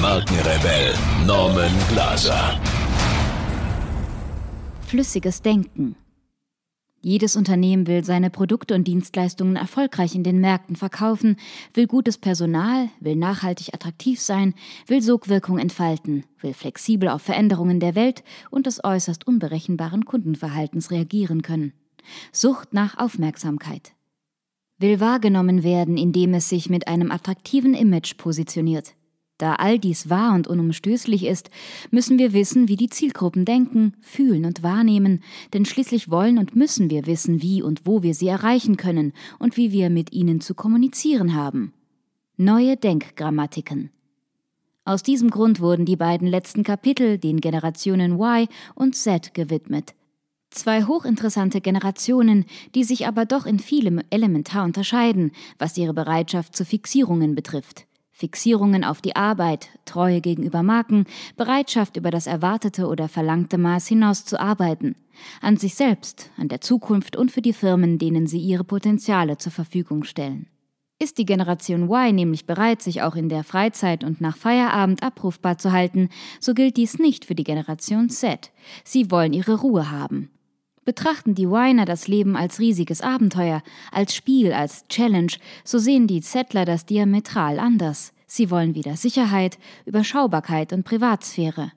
Markenrebell Norman Glaser. Flüssiges Denken. Jedes Unternehmen will seine Produkte und Dienstleistungen erfolgreich in den Märkten verkaufen, will gutes Personal, will nachhaltig attraktiv sein, will Sogwirkung entfalten, will flexibel auf Veränderungen der Welt und des äußerst unberechenbaren Kundenverhaltens reagieren können. Sucht nach Aufmerksamkeit. Will wahrgenommen werden, indem es sich mit einem attraktiven Image positioniert. Da all dies wahr und unumstößlich ist, müssen wir wissen, wie die Zielgruppen denken, fühlen und wahrnehmen, denn schließlich wollen und müssen wir wissen, wie und wo wir sie erreichen können und wie wir mit ihnen zu kommunizieren haben. Neue Denkgrammatiken. Aus diesem Grund wurden die beiden letzten Kapitel den Generationen Y und Z gewidmet. Zwei hochinteressante Generationen, die sich aber doch in vielem elementar unterscheiden, was ihre Bereitschaft zu Fixierungen betrifft. Fixierungen auf die Arbeit, Treue gegenüber Marken, Bereitschaft über das erwartete oder verlangte Maß hinaus zu arbeiten, an sich selbst, an der Zukunft und für die Firmen, denen sie ihre Potenziale zur Verfügung stellen. Ist die Generation Y nämlich bereit, sich auch in der Freizeit und nach Feierabend abrufbar zu halten, so gilt dies nicht für die Generation Z. Sie wollen ihre Ruhe haben. Betrachten die Winer das Leben als riesiges Abenteuer, als Spiel, als Challenge, so sehen die Zettler das diametral anders. Sie wollen wieder Sicherheit, Überschaubarkeit und Privatsphäre.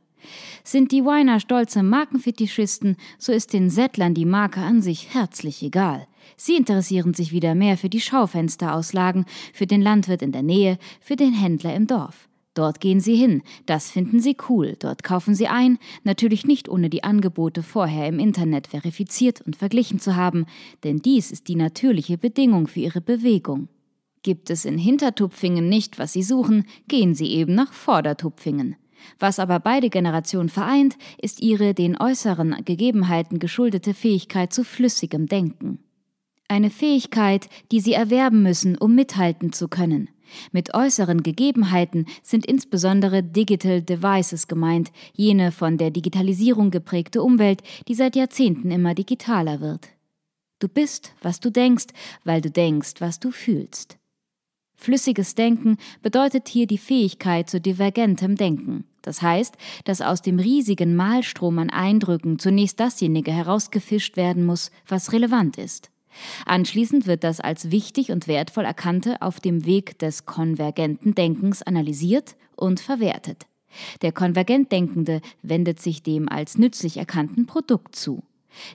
Sind die Winer stolze Markenfetischisten, so ist den Settlern die Marke an sich herzlich egal. Sie interessieren sich wieder mehr für die Schaufensterauslagen, für den Landwirt in der Nähe, für den Händler im Dorf. Dort gehen Sie hin, das finden Sie cool, dort kaufen Sie ein, natürlich nicht ohne die Angebote vorher im Internet verifiziert und verglichen zu haben, denn dies ist die natürliche Bedingung für Ihre Bewegung. Gibt es in Hintertupfingen nicht, was Sie suchen, gehen Sie eben nach Vordertupfingen. Was aber beide Generationen vereint, ist ihre den äußeren Gegebenheiten geschuldete Fähigkeit zu flüssigem Denken. Eine Fähigkeit, die sie erwerben müssen, um mithalten zu können. Mit äußeren Gegebenheiten sind insbesondere Digital Devices gemeint, jene von der Digitalisierung geprägte Umwelt, die seit Jahrzehnten immer digitaler wird. Du bist, was du denkst, weil du denkst, was du fühlst. Flüssiges Denken bedeutet hier die Fähigkeit zu divergentem Denken. Das heißt, dass aus dem riesigen Malstrom an Eindrücken zunächst dasjenige herausgefischt werden muss, was relevant ist. Anschließend wird das als wichtig und wertvoll Erkannte auf dem Weg des konvergenten Denkens analysiert und verwertet. Der konvergent Denkende wendet sich dem als nützlich erkannten Produkt zu.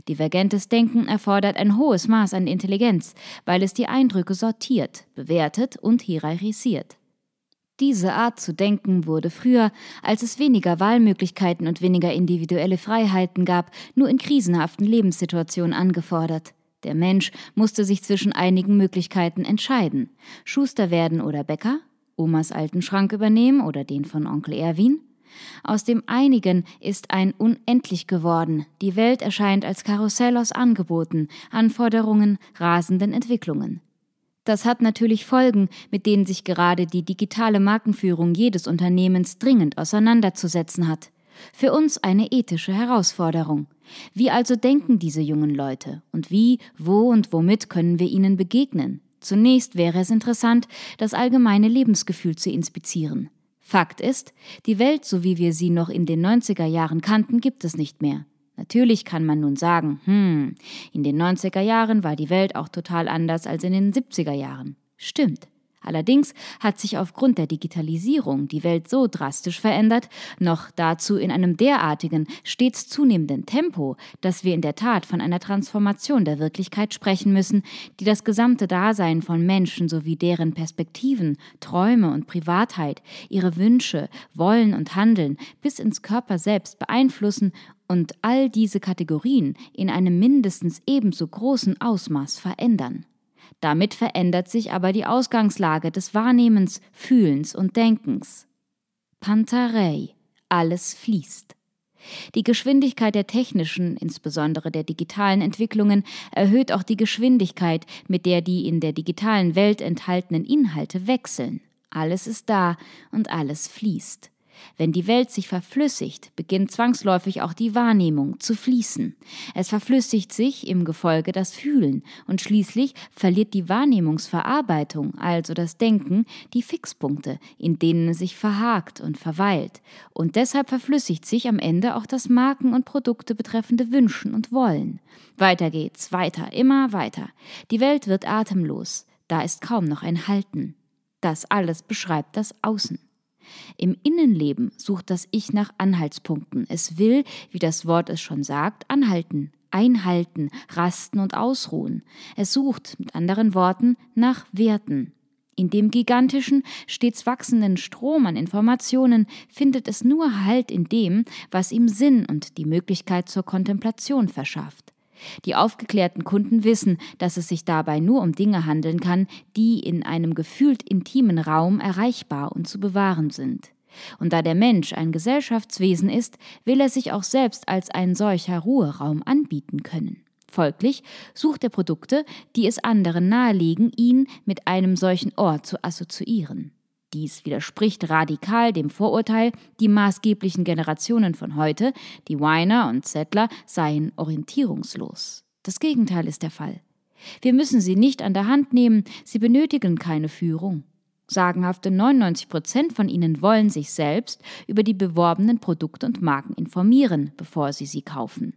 Divergentes Denken erfordert ein hohes Maß an Intelligenz, weil es die Eindrücke sortiert, bewertet und hierarchisiert. Diese Art zu denken wurde früher, als es weniger Wahlmöglichkeiten und weniger individuelle Freiheiten gab, nur in krisenhaften Lebenssituationen angefordert. Der Mensch musste sich zwischen einigen Möglichkeiten entscheiden. Schuster werden oder Bäcker, Omas alten Schrank übernehmen oder den von Onkel Erwin. Aus dem einigen ist ein unendlich geworden. Die Welt erscheint als Karussell aus Angeboten, Anforderungen, rasenden Entwicklungen. Das hat natürlich Folgen, mit denen sich gerade die digitale Markenführung jedes Unternehmens dringend auseinanderzusetzen hat. Für uns eine ethische Herausforderung. Wie also denken diese jungen Leute und wie, wo und womit können wir ihnen begegnen? Zunächst wäre es interessant, das allgemeine Lebensgefühl zu inspizieren. Fakt ist, die Welt, so wie wir sie noch in den 90er Jahren kannten, gibt es nicht mehr. Natürlich kann man nun sagen, hm, in den 90er Jahren war die Welt auch total anders als in den 70er Jahren. Stimmt. Allerdings hat sich aufgrund der Digitalisierung die Welt so drastisch verändert, noch dazu in einem derartigen, stets zunehmenden Tempo, dass wir in der Tat von einer Transformation der Wirklichkeit sprechen müssen, die das gesamte Dasein von Menschen sowie deren Perspektiven, Träume und Privatheit, ihre Wünsche, Wollen und Handeln bis ins Körper selbst beeinflussen und all diese Kategorien in einem mindestens ebenso großen Ausmaß verändern. Damit verändert sich aber die Ausgangslage des Wahrnehmens, Fühlens und Denkens. Pantarei, alles fließt. Die Geschwindigkeit der technischen, insbesondere der digitalen Entwicklungen erhöht auch die Geschwindigkeit, mit der die in der digitalen Welt enthaltenen Inhalte wechseln. Alles ist da und alles fließt. Wenn die Welt sich verflüssigt, beginnt zwangsläufig auch die Wahrnehmung zu fließen. Es verflüssigt sich im Gefolge das Fühlen und schließlich verliert die Wahrnehmungsverarbeitung, also das Denken, die Fixpunkte, in denen es sich verhakt und verweilt. Und deshalb verflüssigt sich am Ende auch das Marken und Produkte betreffende Wünschen und Wollen. Weiter geht's, weiter, immer weiter. Die Welt wird atemlos. Da ist kaum noch ein Halten. Das alles beschreibt das Außen. Im Innenleben sucht das Ich nach Anhaltspunkten. Es will, wie das Wort es schon sagt, anhalten, einhalten, rasten und ausruhen. Es sucht, mit anderen Worten, nach Werten. In dem gigantischen, stets wachsenden Strom an Informationen findet es nur Halt in dem, was ihm Sinn und die Möglichkeit zur Kontemplation verschafft. Die aufgeklärten Kunden wissen, dass es sich dabei nur um Dinge handeln kann, die in einem gefühlt intimen Raum erreichbar und zu bewahren sind. Und da der Mensch ein Gesellschaftswesen ist, will er sich auch selbst als ein solcher Ruheraum anbieten können. Folglich sucht er Produkte, die es anderen nahelegen, ihn mit einem solchen Ort zu assoziieren. Dies widerspricht radikal dem Vorurteil, die maßgeblichen Generationen von heute, die Weiner und Settler, seien orientierungslos. Das Gegenteil ist der Fall. Wir müssen sie nicht an der Hand nehmen, sie benötigen keine Führung. Sagenhafte 99 Prozent von ihnen wollen sich selbst über die beworbenen Produkte und Marken informieren, bevor sie sie kaufen.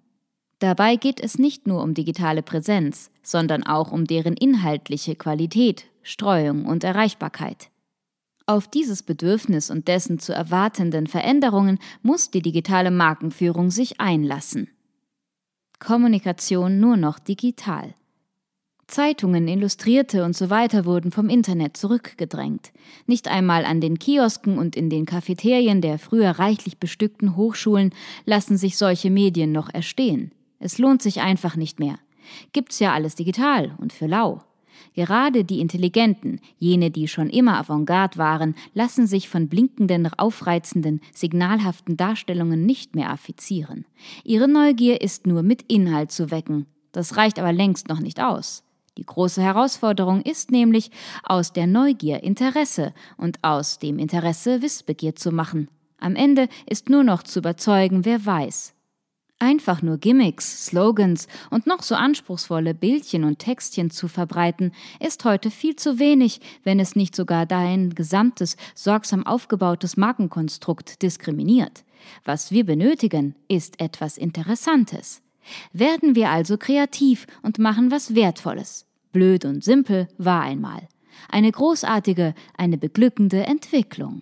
Dabei geht es nicht nur um digitale Präsenz, sondern auch um deren inhaltliche Qualität, Streuung und Erreichbarkeit. Auf dieses Bedürfnis und dessen zu erwartenden Veränderungen muss die digitale Markenführung sich einlassen. Kommunikation nur noch digital. Zeitungen, Illustrierte und so weiter wurden vom Internet zurückgedrängt. Nicht einmal an den Kiosken und in den Cafeterien der früher reichlich bestückten Hochschulen lassen sich solche Medien noch erstehen. Es lohnt sich einfach nicht mehr. Gibt's ja alles digital und für lau. Gerade die Intelligenten, jene, die schon immer Avantgarde waren, lassen sich von blinkenden, aufreizenden, signalhaften Darstellungen nicht mehr affizieren. Ihre Neugier ist nur mit Inhalt zu wecken. Das reicht aber längst noch nicht aus. Die große Herausforderung ist nämlich, aus der Neugier Interesse und aus dem Interesse Wissbegier zu machen. Am Ende ist nur noch zu überzeugen, wer weiß. Einfach nur Gimmicks, Slogans und noch so anspruchsvolle Bildchen und Textchen zu verbreiten, ist heute viel zu wenig, wenn es nicht sogar dein gesamtes, sorgsam aufgebautes Markenkonstrukt diskriminiert. Was wir benötigen, ist etwas Interessantes. Werden wir also kreativ und machen was Wertvolles. Blöd und simpel war einmal. Eine großartige, eine beglückende Entwicklung.